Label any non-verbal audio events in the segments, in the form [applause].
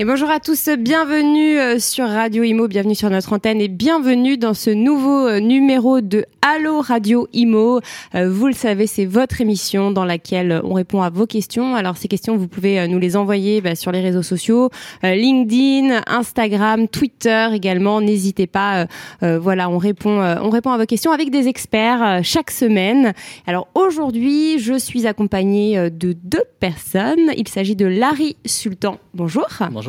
Et bonjour à tous, bienvenue euh, sur Radio Imo, bienvenue sur notre antenne et bienvenue dans ce nouveau euh, numéro de Allo Radio Imo. Euh, vous le savez, c'est votre émission dans laquelle on répond à vos questions. Alors ces questions, vous pouvez nous les envoyer bah, sur les réseaux sociaux, LinkedIn, Instagram, Twitter également. N'hésitez pas. voilà, on répond, on répond à vos questions avec des experts chaque semaine. Alors aujourd'hui, je suis accompagnée de deux personnes. Il s'agit de Larry Sultan. Bonjour. Bonjour.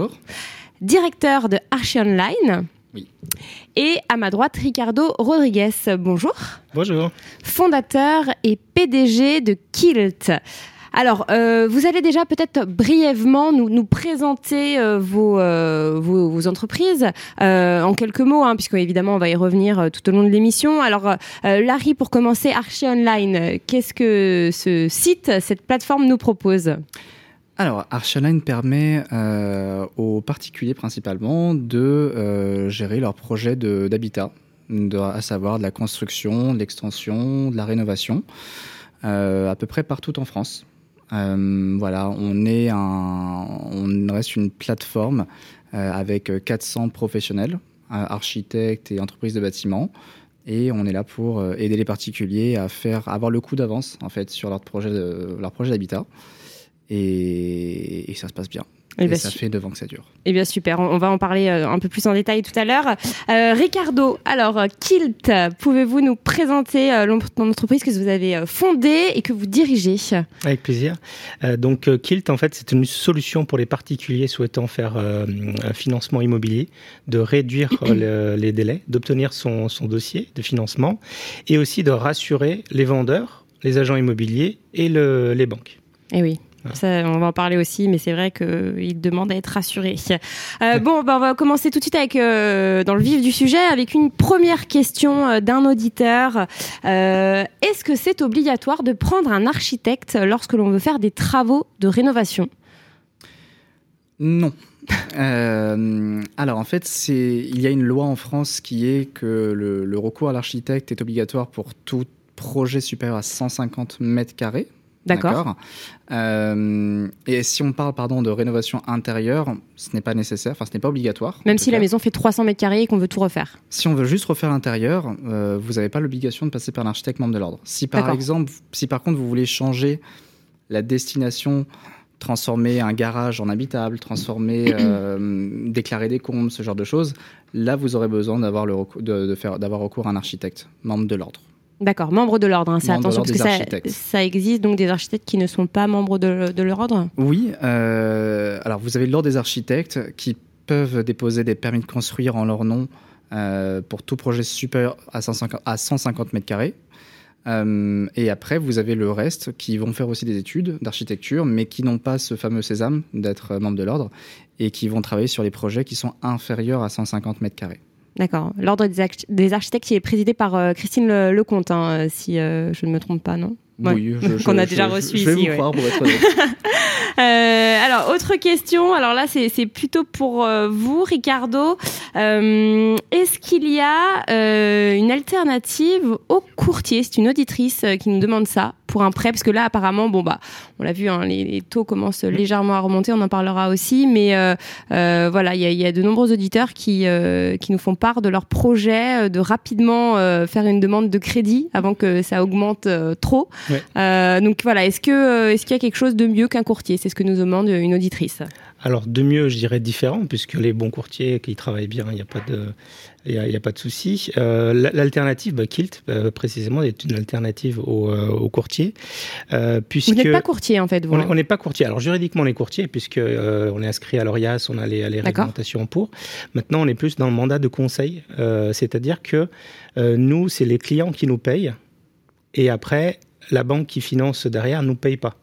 Directeur de Archie Online. Oui. Et à ma droite, Ricardo Rodriguez. Bonjour. Bonjour. Fondateur et PDG de Kilt. Alors, euh, vous allez déjà peut-être brièvement nous, nous présenter euh, euh, vos, vos, entreprises en quelques mots, hein, puisque évidemment on va y revenir tout au long de l'émission. Alors, Larry, pour commencer, Archie Online, qu'est-ce que ce site, cette plateforme nous propose? Alors, Archline permet euh, aux particuliers principalement de euh, gérer leurs projets d'habitat, à savoir de la construction, de l'extension, de la rénovation, euh, à peu près partout en France. voilà, on est un, on reste une plateforme avec 400 professionnels, architectes et entreprises de bâtiments. Et on est là pour aider les particuliers à faire avoir le coup d'avance en fait sur leur projet leur projet d'habitat et, ça se passe bien. Et, bah, ça fait devant que ça dure. Eh bien super, on va en parler euh, un peu plus en détail tout à l'heure. Euh, Ricardo, alors euh, Kilt, pouvez-vous nous présenter l'entreprise que vous avez fondée et que vous dirigez? Avec plaisir. donc Kilt, en fait, c'est une solution pour les particuliers souhaitant faire un financement immobilier, de réduire [clears throat] les délais, d'obtenir son, son dossier de financement et aussi de rassurer les vendeurs, les agents immobiliers et le, les banques. Eh oui on va en parler aussi, mais c'est vrai qu'il demande à être rassuré. Euh, bon, bah, on va commencer tout de suite avec euh, dans le vif du sujet avec une première question euh, d'un auditeur. Est-ce que c'est obligatoire de prendre un architecte lorsque l'on veut faire des travaux de rénovation? Non. [laughs] alors en fait, il y a une loi en France qui est que le, le recours à l'architecte est obligatoire pour tout projet supérieur à 150 mètres carrés. D'accord. Euh, et si on parle pardon de rénovation intérieure, ce n'est pas nécessaire, enfin ce n'est pas obligatoire. Même si la maison fait 300 mètres carrés et qu'on veut tout refaire. Si on veut juste refaire l'intérieur, euh, vous n'avez pas l'obligation de passer par l'architecte membre de l'ordre. Si par exemple, si par contre vous voulez changer la destination transformer un garage en habitable, transformer, euh, [clears throat] déclarer des comptes, ce genre de choses, là vous aurez besoin d'avoir le de, faire d'avoir recours à un architecte membre de l'ordre. D'accord, membre de l'ordre, hein, c'est attention parce que ça, ça, existe donc des architectes qui ne sont pas membres de, de l'ordre Oui, euh, alors vous avez l'ordre des architectes qui peuvent déposer des permis de construire en leur nom euh, pour tout projet supérieur à 150, à 150 mètres carrés. Euh, et après, vous avez le reste qui vont faire aussi des études d'architecture, mais qui n'ont pas ce fameux sésame d'être membre de l'ordre et qui vont travailler sur les projets qui sont inférieurs à 150 mètres carrés. D'accord. L'ordre des, architectes qui est présidé par euh, Christine Lecomte, hein, euh, si euh, je ne me trompe pas, non? Oui, [laughs] qu'on a déjà reçu je, ici. Vais vous croire pour être [laughs] honnête. alors, autre question. Alors là, c'est plutôt pour vous, Ricardo. Est-ce qu'il y a une alternative au courtier? C'est une auditrice qui nous demande ça pour un prêt, parce que là, apparemment, bon bah, on l'a vu, hein, les, taux commencent légèrement à remonter. On en parlera aussi, mais euh, euh, voilà, il y a, de nombreux auditeurs qui euh, qui nous font part de leur projet de rapidement faire une demande de crédit avant que ça augmente trop. donc voilà, est-ce que est-ce qu'il y a quelque chose de mieux qu'un courtier? C'est ce que nous demande une auditrice. Alors de mieux, je dirais différent, puisque les bons courtiers qui travaillent bien, il n'y a pas de, il a, pas de souci. Euh, L'alternative, bah, Kilt, euh, précisément, est une alternative au, euh, au courtier. Euh, puisque vous n'êtes pas courtier, en fait, vous On n'est pas courtier. Alors, juridiquement, on est courtier, puisque on est inscrit à l'ORIAS, on a les, les réglementations pour. Maintenant, on est plus dans le mandat de conseil. C'est-à-dire que nous, c'est les clients qui nous payent. Et après, la banque qui finance derrière nous paye pas.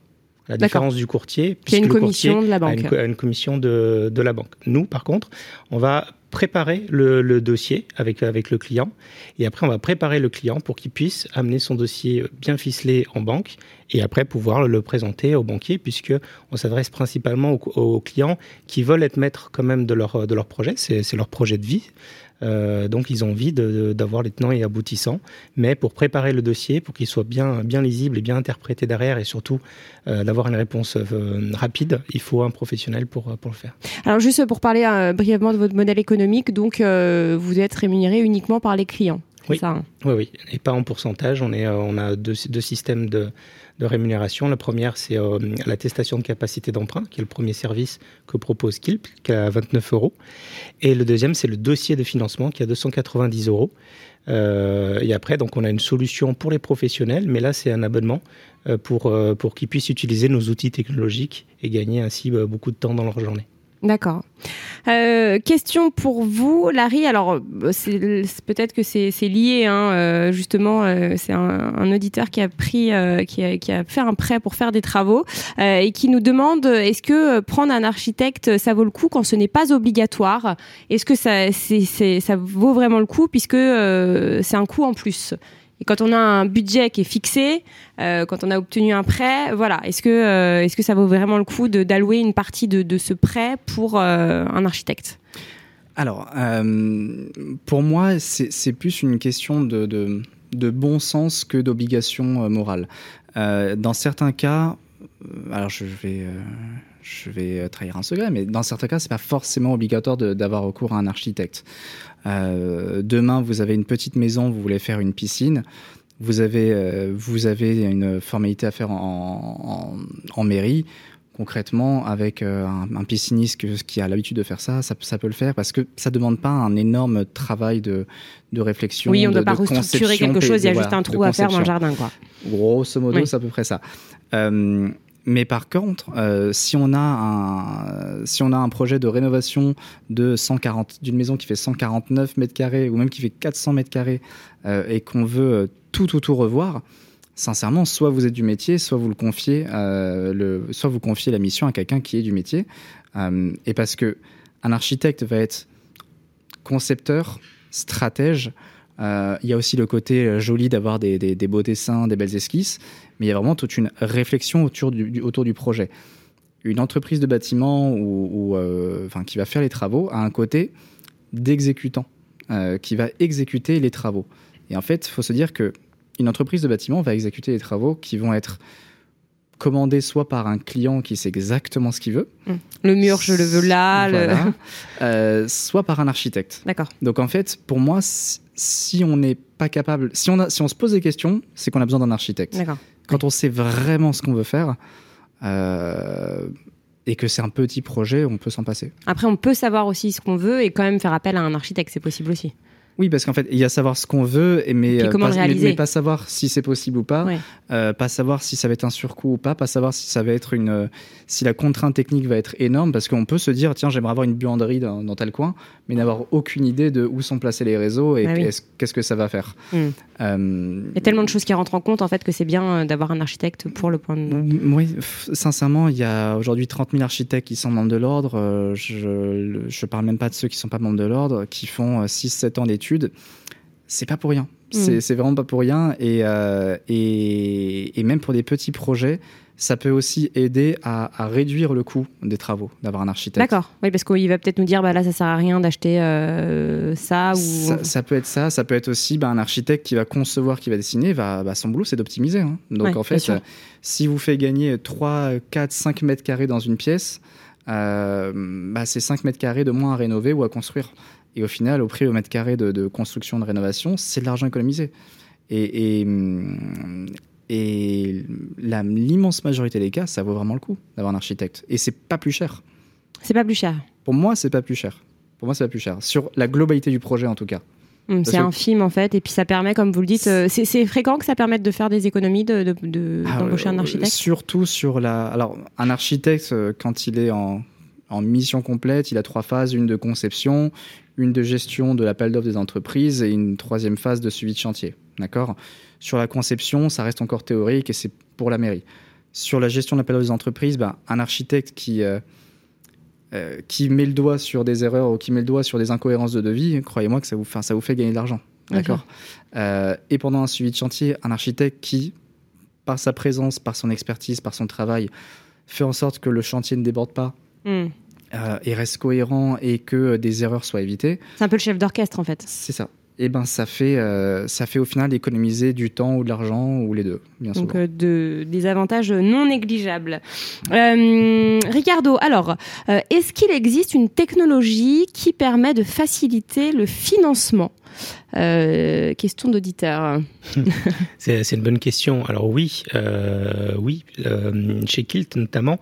La différence du courtier, puisque une commission de la banque. A une, une, commission de, de la banque. Nous, par contre, on va préparer le, dossier avec, avec le client. Et après, on va préparer le client pour qu'il puisse amener son dossier bien ficelé en banque et après pouvoir le présenter au banquier puisque on s'adresse principalement aux, clients qui veulent être maîtres quand même de leur, de leur projet. C'est leur projet de vie. Euh, donc ils ont envie d'avoir les tenants et aboutissants, mais pour préparer le dossier, pour qu'il soit bien, bien lisible et bien interprété derrière, et surtout euh, d'avoir une réponse euh, rapide, il faut un professionnel pour, pour le faire. Alors juste pour parler brièvement de votre modèle économique, donc vous êtes rémunéré uniquement par les clients. Oui. Ça, hein oui, oui, et pas en pourcentage. On, est, on a deux, deux systèmes de, de rémunération. La première, c'est euh, l'attestation de capacité d'emprunt, qui est le premier service que propose Kilp, qui est à 29 euros. Et le deuxième, c'est le dossier de financement, qui est à 290 euros. Euh, et après, donc, on a une solution pour les professionnels, mais là, c'est un abonnement euh, pour, pour qu'ils puissent utiliser nos outils technologiques et gagner ainsi beaucoup de temps dans leur journée. D'accord. Euh, question pour vous, Larry. Alors, euh, peut-être que c'est lié, hein, euh, justement. c'est un, auditeur qui a pris, qui a, fait un prêt pour faire des travaux et qui nous demande est-ce que prendre un architecte, ça vaut le coup quand ce n'est pas obligatoire? Est-ce que ça, ça vaut vraiment le coup puisque c'est un coût en plus? Et quand on a un budget qui est fixé, euh, quand on a obtenu un prêt, voilà, est-ce que, euh, est-ce que ça vaut vraiment le coup d'allouer une partie de, ce prêt pour euh, un architecte? Alors, pour moi, c'est plus une question de, bon sens que d'obligation morale. dans certains cas, alors je vais je vais trahir un secret, mais dans certains cas, c'est pas forcément obligatoire d'avoir recours à un architecte. Euh, demain, vous avez une petite maison, vous voulez faire une piscine. Vous avez, euh, vous avez une formalité à faire en, en, mairie. Concrètement, avec euh, un, pisciniste qui a l'habitude de faire ça, ça, ça, peut le faire parce que ça demande pas un énorme travail de, de réflexion. Oui, on ne doit pas restructurer quelque chose, il y a juste un trou à faire dans le jardin. Quoi. Grosso modo, c'est à peu près ça. Euh, mais par contre, euh, si on a un si on a un projet de rénovation de 140 d'une maison qui fait 149 mètres carrés ou même qui fait 400 mètres carrés euh, et qu'on veut euh, tout tout tout revoir, sincèrement, soit vous êtes du métier, soit vous le confiez le soit vous confiez la mission à quelqu'un qui est du métier. Et parce que un architecte va être concepteur, stratège. Il y a aussi le côté joli d'avoir des, des beaux dessins, des belles esquisses mais il y a vraiment toute une réflexion autour du, autour du projet. Une entreprise de bâtiment ou, euh, enfin, qui va faire les travaux a un côté d'exécutant, euh, qui va exécuter les travaux. Et en fait, il faut se dire que une entreprise de bâtiment va exécuter les travaux qui vont être commandés soit par un client qui sait exactement ce qu'il veut. Mmh. Le mur, je le veux là. Voilà. [laughs] Euh, soit par un architecte. D'accord. Donc en fait, pour moi, si on n'est pas capable, si on, a, si on se pose des questions, c'est qu'on a besoin d'un architecte. D'accord. Quand on sait vraiment ce qu'on veut faire, euh, et que c'est un petit projet, on peut s'en passer. Après, on peut savoir aussi ce qu'on veut et quand même faire appel à un architecte, c'est possible aussi. Oui, parce qu'en fait, il y a savoir ce qu'on veut, mais, euh, pas, mais, mais, pas savoir si c'est possible ou pas, euh, pas savoir si ça va être un surcoût ou pas, pas savoir si ça va être une, euh, si la contrainte technique va être énorme, parce qu'on peut se dire, tiens, j'aimerais avoir une buanderie dans, dans, tel coin, mais n'avoir aucune idée de où sont placés les réseaux et bah oui. qu'est-ce que ça va faire. Mm. Il y a tellement de choses qui rentrent en compte, en fait, que c'est bien d'avoir un architecte pour le point de vue. Oui, sincèrement, il y a aujourd'hui 30 000 architectes qui sont membres de l'ordre. je, je parle même pas de ceux qui sont pas membres de l'ordre, qui font 6-7 ans d'études c'est pas pour rien. Mm. C'est vraiment pas pour rien. Et, euh, et, et, même pour des petits projets, ça peut aussi aider à, à réduire le coût des travaux d'avoir un architecte. D'accord. Oui, parce qu'il va peut-être nous dire, bah là, ça sert à rien d'acheter euh, ça ou. Ça, ça, peut être ça. Ça peut être aussi bah, un architecte qui va concevoir, qui va dessiner. Va, bah, son boulot, c'est d'optimiser. Hein. Donc ouais, en fait, euh, si vous faites gagner 3, 4, 5 mètres carrés dans une pièce, euh, bah, c'est 5 mètres carrés de moins à rénover ou à construire. Et au final, au prix au mètre carré de, de construction, de rénovation, c'est de l'argent économisé. Et, et, et l'immense majorité des cas, ça vaut vraiment le coup d'avoir un architecte. Et c'est pas plus cher. C'est pas plus cher. Pour moi, c'est pas plus cher. Pour moi, c'est pas plus cher. Sur la globalité du projet, en tout cas. Mmh, c'est infime en fait, et puis ça permet, comme vous le dites, euh, c'est fréquent que ça permette de faire des économies, d'embaucher de, de, ah, euh, un architecte? Surtout sur la. Alors, un architecte, euh, quand il est en, en mission complète, il a trois phases une de conception, une de gestion de l'appel d'offres des entreprises et une troisième phase de suivi de chantier. D'accord? Sur la conception, ça reste encore théorique et c'est pour la mairie. Sur la gestion de l'appel d'offres des entreprises, ben, un architecte qui, euh, euh, qui met le doigt sur des erreurs ou qui met le doigt sur des incohérences de devis, croyez-moi que ça vous, fait, ça vous fait gagner de l'argent. D'accord? Euh, Et pendant un suivi de chantier, un architecte qui, par sa présence, par son expertise, par son travail, fait en sorte que le chantier ne déborde pas. Mmh et reste cohérent et que des erreurs soient évitées. C'est un peu le chef d'orchestre en fait. C'est ça et eh ben ça fait euh, ça fait au final économiser du temps ou de l'argent ou les deux bien donc euh, de, des avantages non négligeables euh, Ricardo alors est-ce qu'il existe une technologie qui permet de faciliter le financement? Question d'auditeur. [laughs] c'est une bonne question. Alors oui, oui, chez Kilt notamment,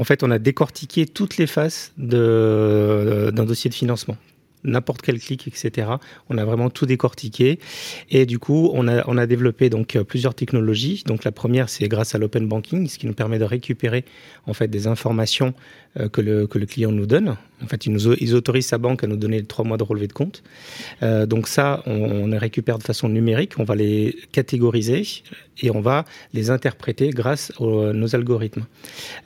en fait, on a décortiqué toutes les phases d'un dossier de financement n'importe quel clic, etc. On a vraiment tout décortiqué et du coup, on a, développé euh, plusieurs technologies. Donc la première, c'est grâce à l'open banking, ce qui nous permet de récupérer en fait des informations euh, que le client nous donne. En fait, ils, nous, ils autorisent sa banque à nous donner trois mois de relevé de compte. Euh, donc ça, on, on, les récupère de façon numérique, on va les catégoriser et on va les interpréter grâce à nos algorithmes.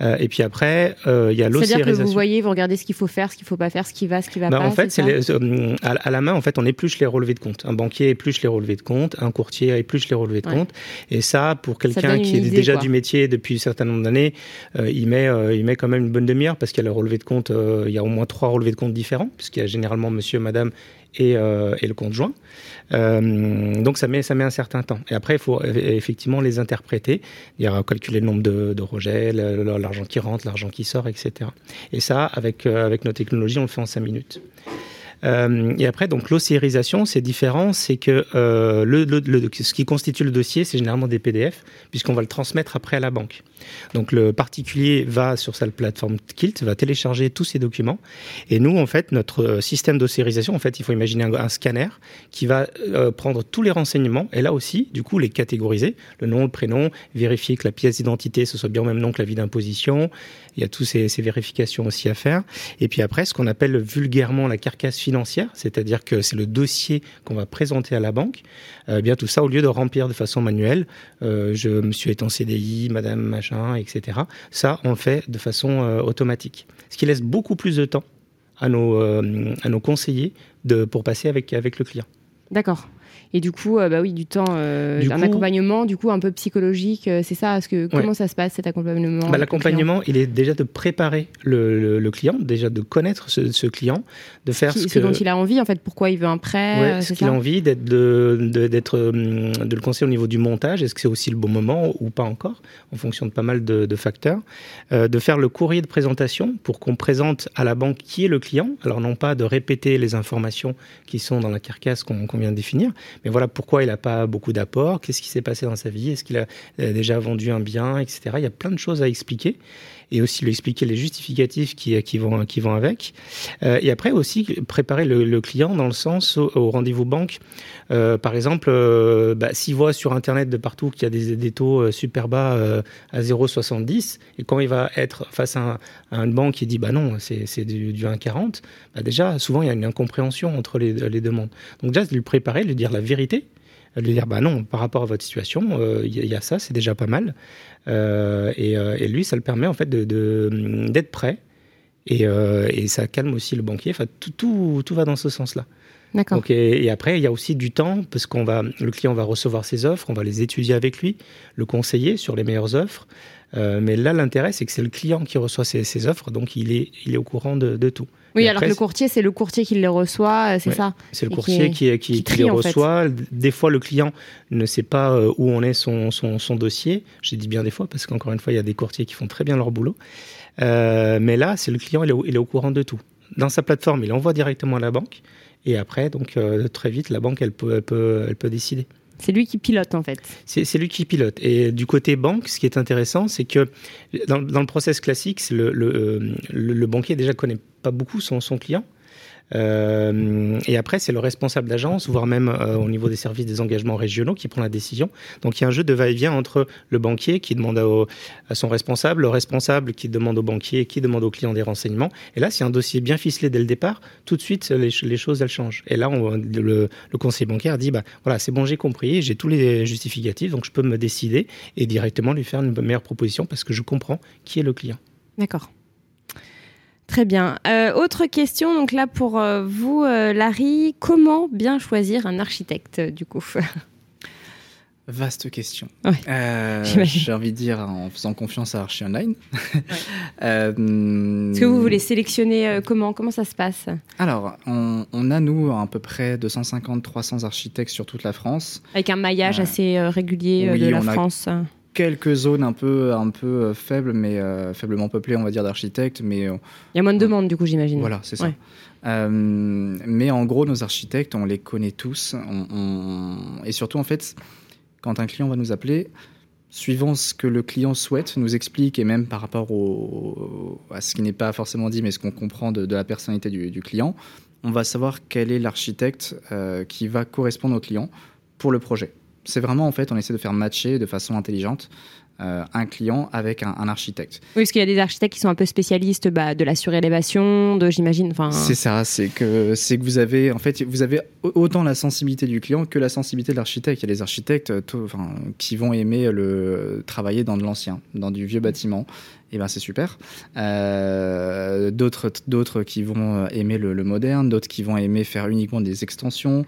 Euh, et puis après, euh, il y a l'ossérisation. C'est-à-dire que vous voyez, vous regardez ce qu'il faut faire, ce qu'il faut pas faire, ce qui va, ce qui va bah, pas. En fait, c'est euh, à, la main, en fait, on épluche les relevés de compte. Un banquier épluche les relevés de compte, un courtier épluche les relevés de ouais. compte. Et ça, pour quelqu'un qui est déjà quoi. du métier depuis un certain nombre d'années, euh, il met, euh, il met quand même une bonne demi-heure parce qu'il y a le relevé de compte, il y a au moins trois relevés de compte différents, puisqu'il y a généralement monsieur, madame et, euh, et, le conjoint. Euh, donc ça met, ça met un certain temps. Et après, il faut effectivement les interpréter, a calculer le nombre de, de rejets, l'argent qui rentre, l'argent qui sort, etc. Et ça, avec, euh, avec nos technologies, on le fait en cinq minutes. Euh, et après, donc l'ossérisation, c'est différent, c'est que euh, le, ce qui constitue le dossier, c'est généralement des PDF, puisqu'on va le transmettre après à la banque. Donc le particulier va sur sa plateforme Kilt, va télécharger tous ces documents, et nous, en fait, notre système d'ossérisation, en fait, il faut imaginer un, scanner qui va euh, prendre tous les renseignements, et là aussi, du coup, les catégoriser, le nom, le prénom, vérifier que la pièce d'identité, ce soit bien au même nom que l'avis d'imposition, il y a toutes ces, ces, vérifications aussi à faire. Et puis après, ce qu'on appelle vulgairement la carcasse c'est-à-dire que c'est le dossier qu'on va présenter à la banque. Euh, bien tout ça, au lieu de remplir de façon manuelle, euh, je me suis en CDI, madame machin, etc. Ça, on le fait de façon euh, automatique. Ce qui laisse beaucoup plus de temps à nos, conseillers pour passer avec le client. D'accord. Et du coup, euh, bah oui, du temps, euh, Du un coup- accompagnement, du coup, un peu psychologique, euh, c'est ça Parce que comment ça se passe cet accompagnement Bah, L'accompagnement, il est déjà de préparer le, le, le client, déjà de connaître ce, ce client, de faire ce, Qui- ce que, dont il a envie, en fait, pourquoi il veut un prêt, Ouais, ce qu'il a envie d'être de, de, hum, de le conseiller au niveau du montage. Est-ce que c'est aussi le bon moment ou pas encore, en fonction de pas mal de, de facteurs. Euh, de faire le courrier de présentation pour qu'on présente à la banque qui est le client. Alors non pas de répéter les informations qui sont dans la carcasse qu'on qu'on vient de définir, mais voilà pourquoi il n'a pas beaucoup d'apports, qu'est-ce qui s'est passé dans sa vie, est-ce qu'il a euh, déjà vendu un bien, etc. Il y a plein de choses à expliquer et aussi lui expliquer les justificatifs qui, qui, vont, qui vont avec. Euh, et après aussi préparer le, client dans le sens au, rendez-vous banque. Euh, par exemple, euh, bah, s'il voit sur Internet de partout qu'il y a des, des taux euh, super bas euh, à 0,70 et quand il va être face à, un, une banque qui dit bah non, c'est du, du 1,40, bah déjà souvent il y a une incompréhension entre les, les demandes. Donc déjà lui préparer, lui dire la vérité de lui dire bah non par rapport à votre situation il euh, y, a ça c'est déjà pas mal euh, et, euh, et, lui ça le permet en fait de d'être prêt et, euh, et, ça calme aussi le banquier enfin tout, tout, tout va dans ce sens là D'accord. Donc, et, et, après, il y a aussi du temps parce qu'on va, le client va recevoir ses offres, on va les étudier avec lui, le conseiller sur les meilleures offres. Euh, mais là, l'intérêt, c'est que c'est le client qui reçoit ses, ses, offres, donc il est, il est au courant de, de tout. Oui, et alors après, que le courtier, c'est le courtier qui les reçoit, c'est ouais, ça C'est le courtier qui, qui, qui, qui les reçoit. Des fois, le client ne sait pas euh, où on est son, son, son dossier. J'ai dit bien des fois, parce qu'encore une fois, il y a des courtiers qui font très bien leur boulot. Euh, mais là, c'est le client, il est, au, il est au courant de tout. Dans sa plateforme, il envoie directement à la banque. Et après, donc euh, très vite, la banque, elle peut, elle peut, elle peut décider. C'est lui qui pilote en fait. C'est lui qui pilote. Et du côté banque, ce qui est intéressant, c'est que dans, le process classique, le, le, banquier déjà connaît pas beaucoup son client. Euh, et après, c'est le responsable d'agence, voire même euh, au niveau des services des engagements régionaux, qui prend la décision. Donc, il y a un jeu de va-et-vient entre le banquier qui demande à, son responsable, le responsable qui demande au banquier, qui demande au client des renseignements. Et là, si un dossier bien ficelé dès le départ, tout de suite, les, choses, changent. Et là, le, le, conseiller bancaire dit, bah, voilà, c'est bon, j'ai compris, j'ai tous les justificatifs, donc je peux me décider et directement lui faire une meilleure proposition parce que je comprends qui est le client. D'accord. Très bien. Euh, autre question, donc là pour euh, vous, euh, Larry, comment bien choisir un architecte du coup? [laughs] Vaste question. Ouais, Euh. [laughs] J'ai envie de dire en faisant confiance à Archie Online. [laughs] Euh, Est-ce que vous voulez sélectionner euh, comment Comment ça se passe? Alors, on, on a nous à peu près 250-300 architectes sur toute la France. Avec un maillage assez régulier oui, de la a- France Quelques zones un peu, un peu euh, faibles, mais euh, faiblement peuplées, on va dire, d'architectes. Mais euh, Il y a moins de demandes, du coup, j'imagine. Voilà, c'est ça. Ouais. Euh, mais en gros, nos architectes, on les connaît tous. On- on- Et surtout, en fait, quand un client va nous appeler, suivant ce que le client souhaite, nous explique, et même par rapport au- à ce qui n'est pas forcément dit, mais ce qu'on comprend de, de la personnalité du, du client, on va savoir quel est l'architecte qui va correspondre au client pour le projet. C'est vraiment, en fait, on essaie de faire matcher de façon intelligente euh, un client avec un, un architecte. Oui, parce qu'il y a des architectes qui sont un peu spécialistes bah, de la surélévation, de, j'imagine. Enfin, C'est ça, c'est que c'est que vous avez en fait vous avez au- autant la sensibilité du client que la sensibilité de l'architecte. Il y a des architectes euh, tout- enfin, qui vont aimer le travailler dans de l'ancien, dans du vieux bâtiment. Et ben c'est super. Euh, d'autres d'autres qui vont aimer le, le moderne, d'autres qui vont aimer faire uniquement des extensions.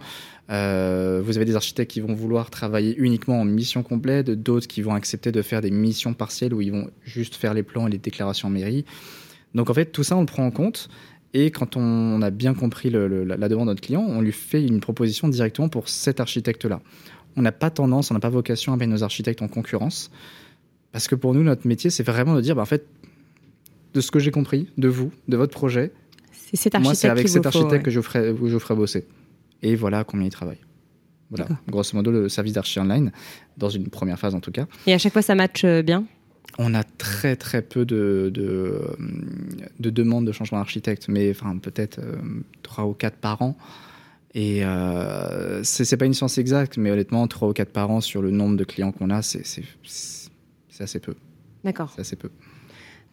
Euh, vous avez des architectes qui vont vouloir travailler uniquement en mission complète, d'autres qui vont accepter de faire des missions partielles où ils vont juste faire les plans et les déclarations en mairie. Donc en fait, tout ça, on le prend en compte. Et quand on a bien compris le- le- la demande de notre client, on lui fait une proposition directement pour cet architecte-là. On n'a pas tendance, on n'a pas vocation à mettre nos architectes en concurrence. Parce que pour nous, notre métier, c'est vraiment de dire, bah, en fait, de ce que j'ai compris, de vous, de votre projet, moi, c'est avec cet vous faut, architecte ouais. que je, ferai, que je ferai bosser. Et voilà combien il travaille. Voilà, grosso modo, le service d'archi online, dans une première phase en tout cas. Et à chaque fois, ça match euh, bien? On a très très peu de, de, de demandes de changement d'architecte, mais enfin peut-être euh, trois ou quatre par an. Et euh, c'est pas une science exacte, mais honnêtement, trois ou quatre par an sur le nombre de clients qu'on a, c'est assez peu. D'accord. C'est assez peu.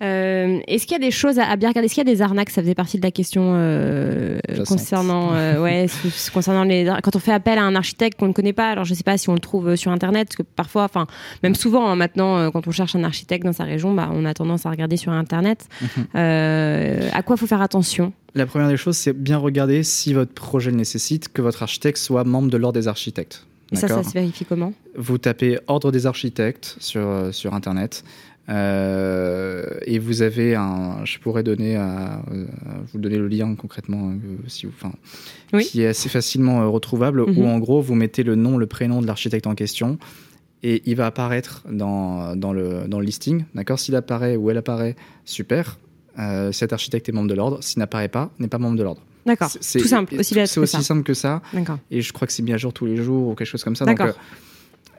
Euh, Est-ce qu'il y a des choses à, à bien regarder? Est-ce qu'il y a des arnaques? Ça faisait partie de la question euh, concernant, euh, ouais, ce- ce- concernant les. Quand on fait appel à un architecte qu'on ne connaît pas, alors je ne sais pas si on le trouve euh, sur internet, parce que parfois, enfin, même souvent hein, maintenant, quand on cherche un architecte dans sa région, bah, on a tendance à regarder sur internet. Mhm. À quoi faut faire attention? La première des choses, c'est bien regarder si votre projet le nécessite que votre architecte soit membre de l'ordre des architectes. Et ça, ça se vérifie comment? Vous tapez ordre des architectes sur, euh, sur Internet. Euh, et vous avez un, je pourrais donner à, euh, vous donner le lien concrètement, euh, si vous, enfin, Oui. qui est assez facilement retrouvable, Mhm. où en gros vous mettez le nom, le prénom de l'architecte en question, et il va apparaître dans, dans, le, dans le listing. D'accord? S'il apparaît ou elle apparaît, super. Cet architecte est membre de l'ordre. S'il n'apparaît pas, n'est pas membre de l'ordre. D'accord. C'est- Tout simple, aussi C'est aussi ça. simple que ça. D'accord. Et je crois que c'est mis à jour tous les jours ou quelque chose comme ça. D'accord.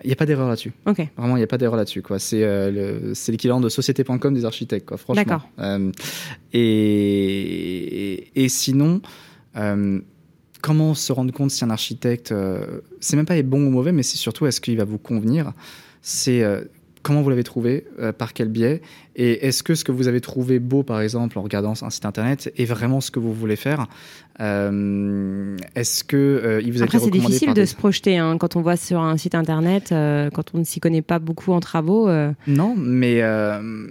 Il n'y a pas d'erreur là-dessus. Ok. Vraiment, il n'y a pas d'erreur là-dessus. quoi. C'est euh, c'est l'équivalent de société.com des architectes, quoi, franchement. D'accord. Euh, et, et sinon, euh, comment se rendre compte si un architecte, c'est même pas est bon ou mauvais, mais c'est surtout est-ce qu'il va vous convenir? C'est comment vous l'avez trouvé, euh, par quel biais, et est-ce que ce que vous avez trouvé beau, par exemple, en regardant un site internet, est vraiment ce que vous voulez faire Euh, Est-ce que euh, il vous a Après, c'est difficile de des- se projeter hein, quand on voit sur un site internet, quand on ne s'y connaît pas beaucoup en travaux. Non, mais,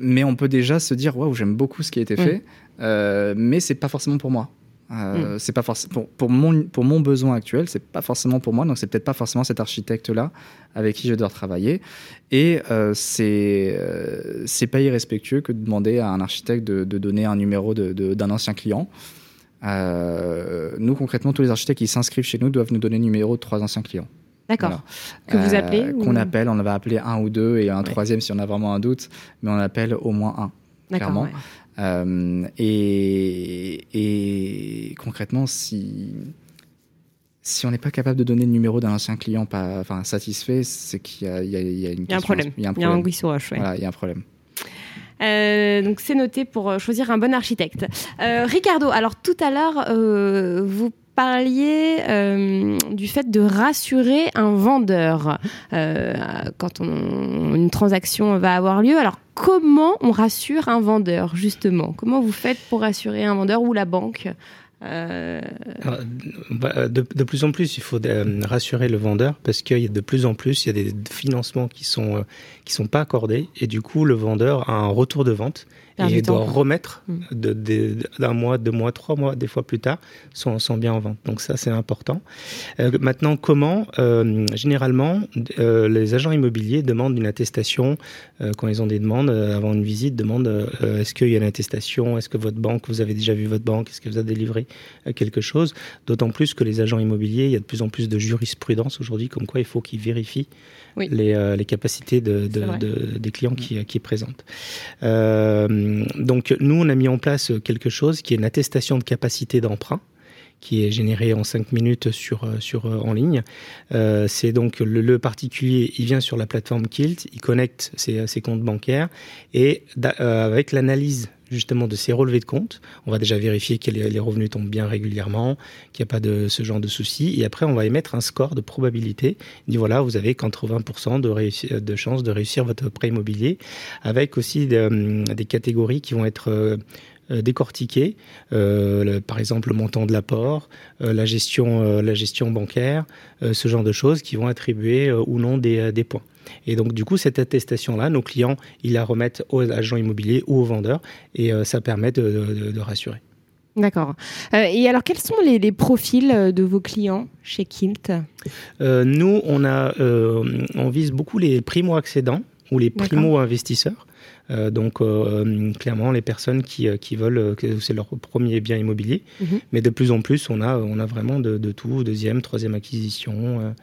mais on peut déjà se dire waouh, j'aime beaucoup ce qui a été Mm. fait, euh, mais c'est pas forcément pour moi. Mm. Euh, C'est pas forcément pour, pour mon pour mon besoin actuel, c'est pas forcément pour moi, donc c'est peut-être pas forcément cet architecte là avec qui je dois travailler. Et euh, c'est euh, c'est pas irrespectueux que de demander à un architecte de, de donner un numéro de- de- d'un ancien client. Euh, nous concrètement, tous les architectes qui s'inscrivent chez nous doivent nous donner le numéro de trois anciens clients. D'accord. Voilà. Que vous appelez ou- Qu'on appelle, on va appeler un ou deux et un Ouais. troisième si on a vraiment un doute, mais on appelle au moins un. Clairement. ouais. Euh, et, et concrètement, si, si on n'est pas capable de donner le numéro d'un ancien client pas, enfin, satisfait, c'est qu'il y a, y y une y a un problème. Il y a un problème. Voilà, il y a un problème. Euh, donc c'est noté pour euh, choisir un bon architecte. Euh, Ricardo, alors tout à l'heure, euh, vous parliez du fait de rassurer un vendeur quand on- une transaction va avoir lieu. Alors comment on rassure un vendeur justement? Comment vous faites pour rassurer un vendeur ou la banque? Euh, bah, de, de plus en plus, il faut euh, rassurer le vendeur parce qu'il y a de plus en plus, il y a des financements qui sont euh, qui sont pas accordés et du coup, le vendeur a un retour de vente et temps, doit remettre Mm. de- de- d'un mois, deux mois, trois mois, des fois plus tard, son, son bien en vente. Donc ça, c'est important. Euh, maintenant, comment Euh, Généralement, euh, les agents immobiliers demandent une attestation euh, quand ils ont des demandes euh, avant une visite. Demandent euh, est-ce qu'il y a une attestation? Est-ce que votre banque, vous avez déjà vu votre banque? Est-ce que vous a délivré quelque chose? D'autant plus que les agents immobiliers, il y a de plus en plus de jurisprudence aujourd'hui, comme quoi il faut qu'ils vérifient Oui. les, euh, les capacités de, des clients qui, qui présentent. Euh, donc nous, on a mis en place quelque chose qui est une attestation de capacité d'emprunt qui est générée en 5 minutes sur, euh, sur, euh, en ligne. Euh, c'est donc le, particulier, il vient sur la plateforme Kilt, il connecte ses, comptes bancaires et avec l'analyse justement de ses relevés de compte, on va déjà vérifier que les, revenus tombent bien régulièrement, qu'il n'y a pas de ce genre de soucis et après on va émettre un score de probabilité. Il dit voilà, vous avez 80% de, de chances de réussir votre prêt immobilier avec aussi des, catégories qui vont être euh, décortiquées, Euh, le- par exemple le montant de l'apport, euh, la gestion, la gestion bancaire, ce genre de choses qui vont attribuer ou non des, des points. Et donc du coup cette attestation-là, nos clients, ils la remettent aux agents immobiliers ou aux vendeurs et euh, ça permet de, de- de rassurer. D'accord. Euh, et alors, quels sont les, les profils de vos clients chez Kilt? Euh, nous, on, a, on vise beaucoup les primo-accédants ou les primo-investisseurs. Euh, donc, euh, clairement, les personnes qui, euh, qui veulent, euh, que c'est leur premier bien immobilier. Mhm. Mais de plus en plus, on a, on a vraiment de, de tout, deuxième, troisième acquisition.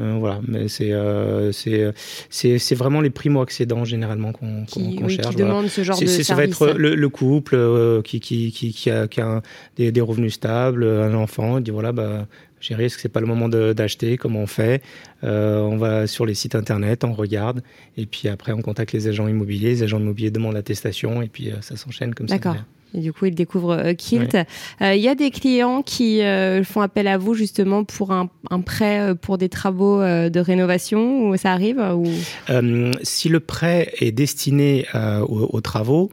Euh, voilà, mais c'est euh, c'est vraiment les primo-accédants généralement qu'on oui, cherche. qui voilà. ce genre de c'est- ça va service être le, le couple euh, qui, qui, qui, qui a, qui a un- des, des revenus stables, un enfant, il dit voilà, bah, chérie, est-ce que c'est pas le moment d'acheter? Comment on fait? Euh, On va sur les sites internet, on regarde, et puis après on contacte les agents immobiliers, les agents immobiliers demandent l'attestation, et puis ça s'enchaîne comme ça. D'accord. Et du coup, ils découvrent euh, Kilt. Euh, Il y a des clients qui euh, font appel à vous justement pour un, un prêt pour des travaux de rénovation ou ça arrive ou... Si le prêt est destiné aux, aux travaux,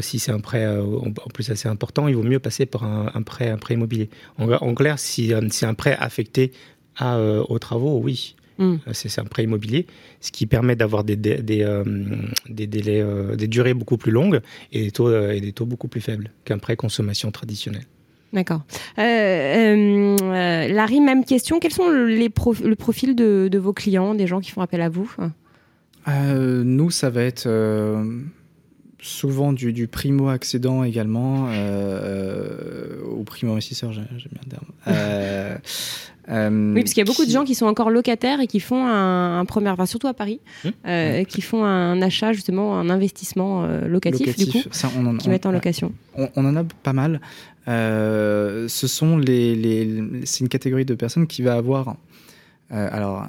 si c'est un prêt en plus assez important, il vaut mieux passer par un, un prêt, un prêt immobilier. En, en clair, si c'est un prêt affecté à, euh, aux travaux, oui. Mm. Euh, C'est un prêt immobilier, ce qui permet d'avoir des, dé- des, euh, des délais, euh, des durées beaucoup plus longues et des taux, euh, et des taux beaucoup plus faibles qu'un prêt consommation traditionnel. D'accord. Euh, euh, euh, Larry, même question. Quels sont les prof- le profil de, de vos clients, des gens qui font appel à vous? Euh, nous, ça va être euh, souvent du, du primo-accédant également, euh, euh, ou primo-investisseur, j'ai- j'aime bien le terme. [laughs] Euh, euh, Oui, parce qu'il y a beaucoup de gens qui sont encore locataires et qui font un, un premier, enfin surtout à Paris, Mmh. euh, qui font un achat justement, un investissement locatif, du coup, ça, on en, qui on- mettent en location. On, on en a pas mal. Ce sont les, les- c'est une catégorie de personnes qui va avoir, alors,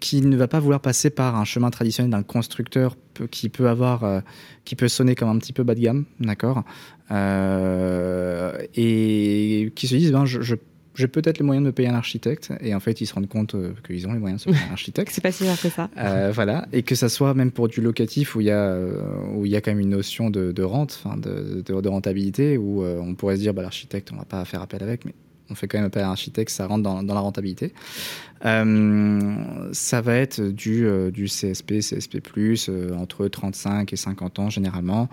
qui ne va pas vouloir passer par un chemin traditionnel d'un constructeur qui peut avoir, euh, qui peut sonner comme un petit peu bas de gamme, d'accord, Euh, et qui se disent, ben, je, je- j'ai peut-être les moyens de me payer un architecte, et en fait, ils se rendent compte euh, qu'ils ont les moyens de se payer un architecte. [laughs] C'est pas si que ça. Euh, voilà, et que ça soit même pour du locatif où il y a, où il y a quand même une notion de, de rente, de, de, de rentabilité, où euh, on pourrait se dire, bah, l'architecte, on va pas faire appel avec, mais on fait quand même appel à un architecte, ça rentre dans, la rentabilité. Euh, ça va être du, euh, CSP, CSP+, euh, entre 35 et 50 ans généralement.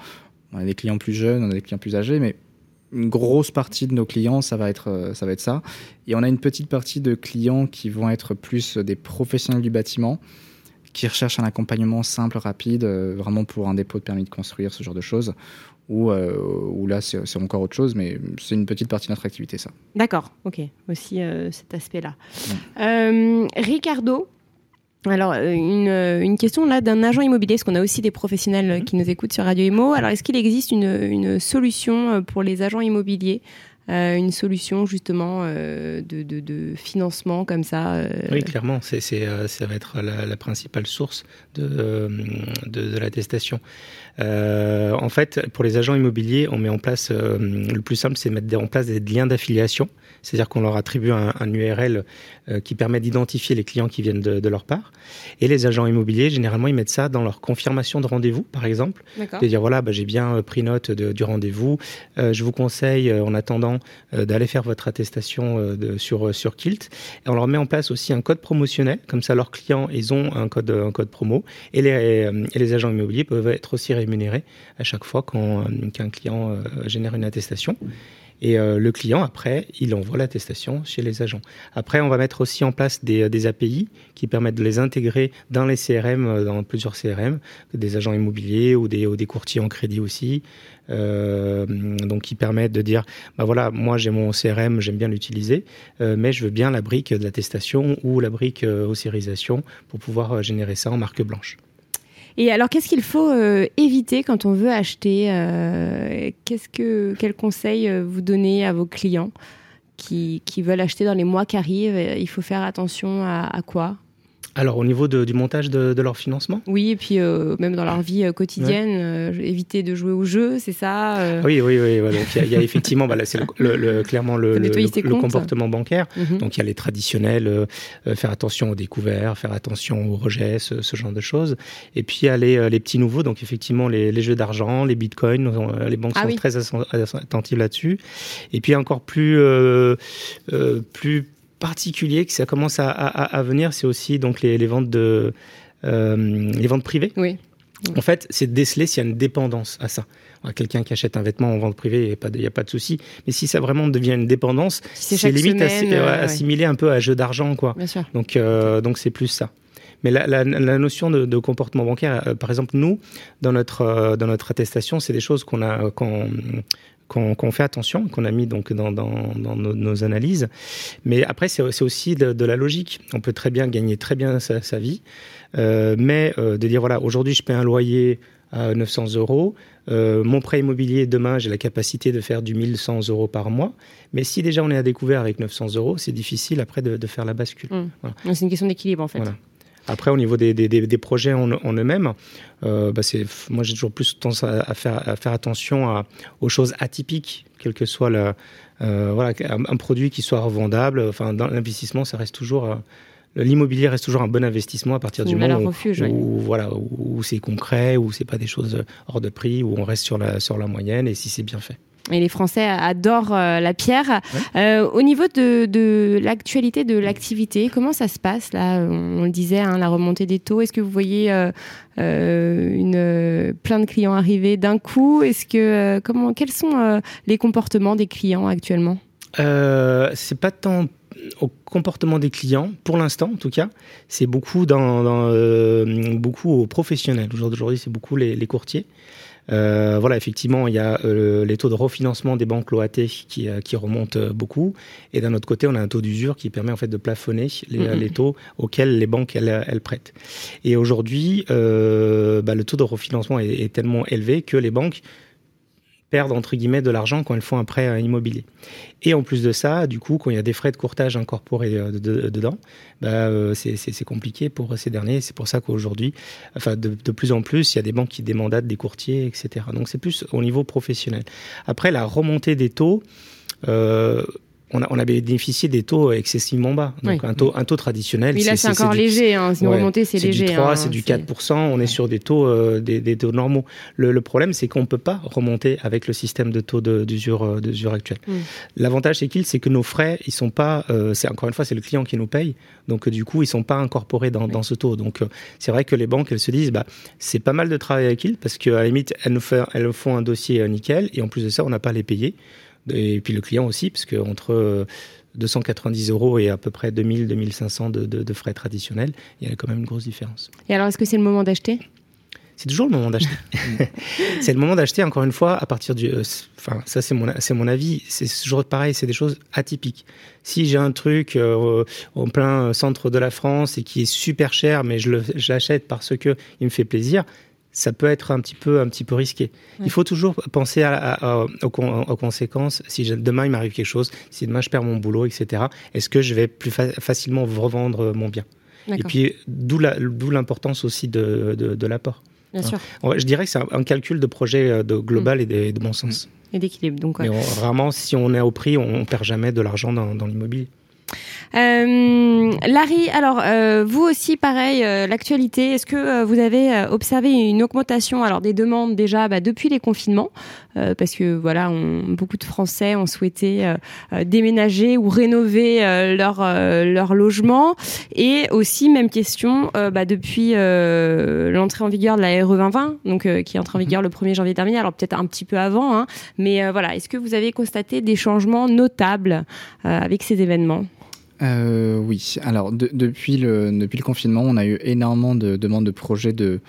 On a des clients plus jeunes, on a des clients plus âgés, mais une grosse partie de nos clients, ça va être, euh, ça va être ça. Et on a une petite partie de clients qui vont être plus des professionnels du bâtiment, qui recherchent un accompagnement simple, rapide, vraiment pour un dépôt de permis de construire, ce genre de choses. Ou euh, où là, c'est encore autre chose, mais c'est une petite partie de notre activité, ça. D'accord, ok, aussi euh, cet aspect-là. Euh, Ricardo, alors une, une question là d'un agent immobilier, parce qu'on a aussi des professionnels euh, qui nous écoutent sur Radio Imo? Alors est-ce qu'il existe une, une solution pour les agents immobiliers euh, une solution justement euh, de, financement comme ça euh, Oui, clairement, c'est, ça va être la, principale source de, de, de l'attestation. En fait, pour les agents immobiliers, on met en place, le plus simple, c'est de mettre en place des liens d'affiliation, c'est-à-dire qu'on leur attribue un, un URL euh, qui permet d'identifier les clients qui viennent de, de leur part. Et les agents immobiliers, généralement, ils mettent ça dans leur confirmation de rendez-vous, par exemple, de dire voilà, bah, j'ai bien euh, pris note de- du rendez-vous. Euh, je vous conseille, en attendant d'aller faire votre attestation sur, sur Kilt. Et on leur met en place aussi un code promotionnel, comme ça leurs clients, ils ont un code, un code promo, et les, et les agents immobiliers peuvent être aussi rémunérés à chaque fois qu'un client génère une attestation. Et euh, le client, après, il envoie l'attestation chez les agents. Après, on va mettre aussi en place des, euh, API qui permettent de les intégrer dans les CRM, euh, dans plusieurs CRM, des agents immobiliers ou des, ou des courtiers en crédit aussi. Donc, qui permettent de dire, bah voilà, moi j'ai mon CRM, j'aime bien l'utiliser, mais je veux bien la brique de l'attestation ou la brique euh, pour pouvoir générer ça en marque blanche. Et alors, qu'est-ce qu'il faut euh, éviter quand on veut acheter euh, Qu'est-ce que, Quel conseil euh, vous donnez à vos clients qui, qui, veulent acheter dans les mois qui arrivent? Il faut faire attention à, à quoi? Alors, au niveau de, du montage de, de, leur financement? Oui, et puis euh, même dans leur vie euh, quotidienne, euh, éviter de jouer au jeu, c'est ça euh? Oui, oui, oui. Voilà. Il, y a, effectivement, bah, c'est le, le, clairement le, le comportement bancaire. Mm -hmm. Donc, il y a les traditionnels, euh, faire attention aux découverts, faire attention aux rejets, ce, ce, genre de choses. Et puis, il y a les, les petits nouveaux, donc effectivement, les, les jeux d'argent, les bitcoins, les banques ah, sont oui. très attentives là-dessus. Et puis, encore plus, plus particulier que ça commence à, à, à venir, c'est aussi donc les, les ventes de euh, les ventes privées. Oui. En fait, c'est déceler s'il y a une dépendance à ça. Quelqu'un qui achète un vêtement en vente privée, il n'y a, pas de, a pas de souci. Mais si ça vraiment devient une dépendance, si c'est limite semaine, assi euh, assimilé un peu à jeu d'argent, quoi. Bien sûr. Donc, euh, donc c'est plus ça. Mais la, la, la notion de, de, comportement bancaire, euh, par exemple, nous, dans notre, euh, dans notre attestation, c'est des choses qu'on a, qu'on qu'on qu fait attention, qu'on a mis donc dans, dans, dans nos, nos, analyses. Mais après, c'est aussi de, de, la logique. On peut très bien gagner très bien sa, sa vie, euh, mais euh, de dire voilà, aujourd'hui je paie un loyer à 900 euros, euh, mon prêt immobilier demain j'ai la capacité de faire du 1100 euros par mois. Mais si déjà on est à découvert avec 900 euros, c'est difficile après de, de, faire la bascule. Mmh. Voilà. C'est une question d'équilibre en fait. Voilà. Après, au niveau des, des, des projets en, en eux-mêmes, euh, bah moi j'ai toujours plus tendance à, à, faire, à faire attention à, aux choses atypiques, quel que soit le, euh, voilà, un, un, produit qui soit revendable. Enfin, dans l'investissement, ça reste toujours. Euh, L'immobilier reste toujours un bon investissement à partir du moment où, refuge, où, oui. voilà, où, où c'est concret, où c'est pas des choses hors de prix, où on reste sur la, sur la moyenne et si c'est bien fait. Et les Français adorent euh, la pierre. Ouais. Euh, au niveau de, de l'actualité de l'activité, comment ça se passe là? On le disait, hein, la remontée des taux. Est-ce que vous voyez euh, une, plein de clients arriver d'un coup? Est-ce que comment Quels sont les comportements des clients actuellement? C'est pas tant au comportement des clients, pour l'instant en tout cas, c'est beaucoup dans, dans beaucoup aux professionnels. Aujourd'hui, c'est beaucoup les, les courtiers. Euh, voilà, effectivement, il y a euh, les taux de refinancement des banques LOAT qui, euh, qui remontent beaucoup. Et d'un autre côté, on a un taux d'usure qui permet en fait de plafonner les, mmh. les taux auxquels les banques elles, elles prêtent. Et aujourd'hui, euh, bah, le taux de refinancement est, est tellement élevé que les banques perdent entre guillemets de l'argent quand elles font un prêt immobilier. Et en plus de ça, du coup, quand il y a des frais de courtage incorporés euh, de, de, dedans, bah, euh, c'est compliqué pour ces derniers. C'est pour ça qu'aujourd'hui, de, plus en plus, il y a des banques qui démandatent des courtiers, etc. Donc c'est plus au niveau professionnel. Après, la remontée des taux. Euh, on, a, on bénéficié des taux excessivement bas. Donc oui. un, taux, un taux traditionnel. Mais là, c'est encore léger. Hein. Une ouais, c'est léger. C'est du 3, hein, c'est du 4%. On est sur des taux, euh, des, des, taux normaux. Le, le problème, c'est qu'on ne peut pas remonter avec le système de taux d'usure euh, actuel. Mm. L'avantage, c'est qu'il, c'est que nos frais, ils sont pas. Euh, c'est encore une fois, c'est le client qui nous paye. Donc du coup, ils sont pas incorporés dans, oui. dans ce taux. Donc euh, c'est vrai que les banques, elles se disent, bah, c'est pas mal de travailler avec ils parce qu'à la limite, elles nous, elles font un dossier nickel et en plus de ça, on n'a pas à les payer et puis le client aussi, parce que entre 290 euros et à peu près 2000, 2500 de, de, de frais traditionnels, il y a quand même une grosse différence. Et alors, est-ce que c'est le moment d'acheter? C'est toujours le moment d'acheter. [laughs] c'est le moment d'acheter, encore une fois, à partir du. Enfin, ça, c'est mon, c'est mon avis. C'est toujours pareil, c'est des choses atypiques. Si j'ai un truc euh, en plein centre de la France et qui est super cher, mais je l'achète parce que il me fait plaisir, ça peut être un petit peu, un petit peu risqué. Ouais. Il faut toujours penser à, à, à, aux, aux, conséquences. Si je, demain il m'arrive quelque chose, si demain je perds mon boulot, etc., est-ce que je vais plus fa facilement revendre mon bien? Et puis, d'où l'importance aussi de, de, de l'apport. Bien sûr. Je dirais que c'est un, calcul de projet euh, de global mmh. et, de, de, bon sens. Et d'équilibre. Donc, ouais. Mais on, vraiment, si on est au prix, on, ne perd jamais de l'argent dans, dans l'immobilier. Euh, Larry, alors euh, vous aussi, pareil, euh, l'actualité. Est-ce que vous avez observé une augmentation alors des demandes déjà bah, depuis les confinements, parce que voilà, beaucoup de Français ont souhaité déménager ou rénover leur leur logement, et aussi même question bah, depuis l'entrée en vigueur de la RE 2020, donc qui est entrée en vigueur le 1er janvier dernier. Alors peut-être un petit peu avant, hein, mais voilà, est-ce que vous avez constaté des changements notables avec ces événements? Euh, oui, alors de- depuis, le, depuis le confinement, on a eu énormément de demandes de projets de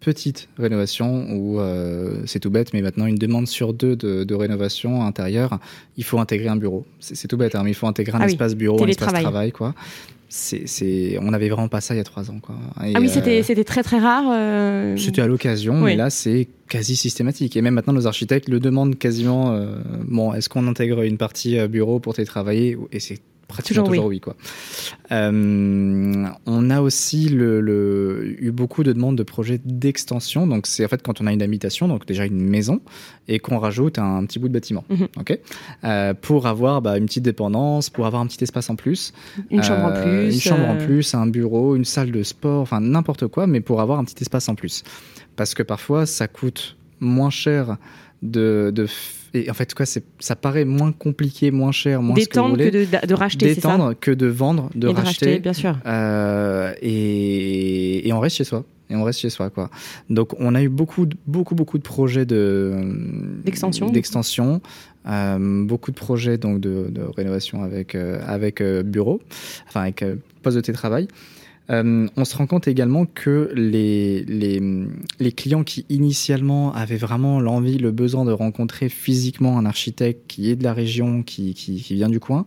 petites rénovations où euh, c'est tout bête, mais maintenant une demande sur deux de, de rénovation intérieure, il faut intégrer un bureau. C'est tout bête, hein, mais il faut intégrer un Ah oui, espace bureau, un espace travail, quoi. C'est, c'est, on avait vraiment pas ça il y a trois ans, quoi. Et, Ah oui, euh, c'était très très rare. euh, C'était à l'occasion, Oui. mais là c'est quasi systématique. Et même maintenant, nos architectes le demandent quasiment. euh, bon, est-ce qu'on intègre une partie bureau pour télétravailler? Et c'est pratiquement Toujours toujours, oui. quoi. Euh, on a aussi le, le- eu beaucoup de demandes de projets d'extension. Donc c'est en fait quand on a une habitation, donc déjà une maison, et qu'on rajoute un, petit bout de bâtiment, Mhm. Euh, pour avoir bah, une petite dépendance, pour avoir un petit espace en plus. Une chambre en Euh, plus. Une chambre en plus, un bureau, une salle de sport, enfin n'importe quoi, mais pour avoir un petit espace en plus. Parce que parfois, ça coûte moins cher de. de et en fait, quoi, c'est- ça paraît moins compliqué, moins cher, moins que D'étendre que, de, de racheter, ça D'étendre que de vendre, de, Et racheter. bien sûr. Euh, et, et on reste chez soi. Et on reste chez soi, quoi. Donc, on a eu beaucoup, de- beaucoup, beaucoup de projets de D'extension. d'extension, euh, beaucoup de projets donc de, rénovation avec euh, avec bureau, enfin avec poste de télétravail. Euh, on se rend compte également que les, les, clients qui initialement avaient vraiment l'envie, le besoin de rencontrer physiquement un architecte qui est de la région, qui, qui, vient du coin,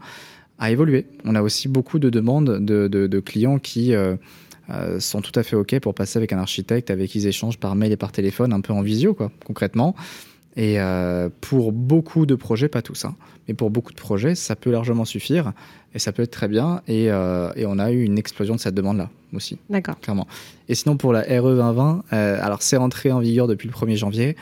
a évolué. On a aussi beaucoup de demandes de, de, de clients qui euh, euh, sont tout à fait OK pour passer avec un architecte avec qui ils échangent par mail et par téléphone, un peu en visio, quoi, concrètement. Et euh, pour beaucoup de projets, pas tous, hein, mais pour beaucoup de projets, ça peut largement suffire et ça peut être très bien. Et, euh, et on a eu une explosion de cette demande-là aussi, D'accord. clairement. Et sinon, pour la RE 2020, euh, alors c'est rentré en vigueur depuis le 1er janvier.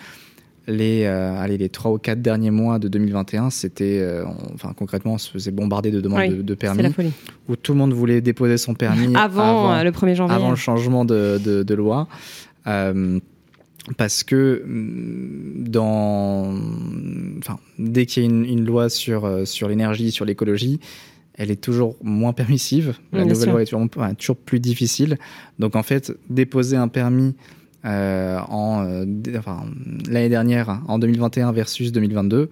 Les, allez, les 3 ou 4 derniers mois de 2021, c'était, enfin concrètement, on se faisait bombarder de demandes Oui, de, de C'est permis, la folie. où tout le monde voulait déposer son permis Avant, le 1er janvier. avant le changement de, de, de loi. Euh, parce que mm, dans, enfin, dès qu'il y a une, une loi sur, euh, sur l'énergie, sur l'écologie, elle est toujours moins permissive. La bien nouvelle sûr. loi est toujours, enfin, toujours plus difficile. Donc en fait, déposer un permis euh, en, euh, enfin, l'année dernière, en 2021 versus 2022,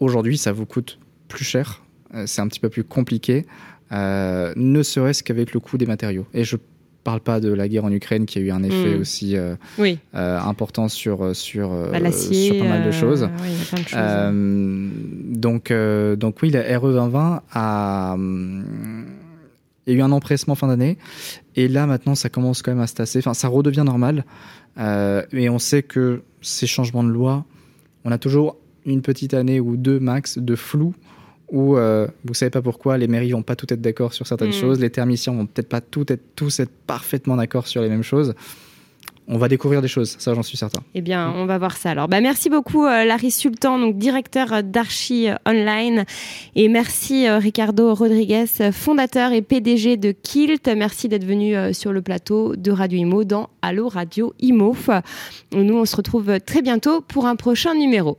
aujourd'hui, ça vous coûte plus cher. C'est un petit peu plus compliqué, euh, ne serait-ce qu'avec le coût des matériaux. Et je parle pas de la guerre en Ukraine qui a eu un effet Mm. aussi euh, Oui, euh, important sur sur euh, bah, l'acier. sur pas mal de choses. oui, il y a plein de choses. Euh, donc, donc oui, la RE 2020 a, il y a eu un empressement fin d'année, et là maintenant ça commence quand même à se tasser. Enfin, ça redevient normal, et on sait que ces changements de loi, on a toujours une petite année ou deux max de flou. Où euh, vous savez pas pourquoi les mairies vont pas tout être d'accord sur certaines Mm. choses, les thermiciens vont peut-être pas tout être, tous être parfaitement d'accord sur les mêmes choses. On va découvrir des choses, ça j'en suis certain. Eh bien, on va voir ça. Alors, bah, merci beaucoup, euh, Larry Sultan, donc directeur euh, d'Archi euh, Online. Et merci, euh, Ricardo Rodriguez, fondateur et PDG de Kilt. Merci d'être venu euh, sur le plateau de Radio Imo dans Allo Radio Imo. Nous, on se retrouve très bientôt pour un prochain numéro.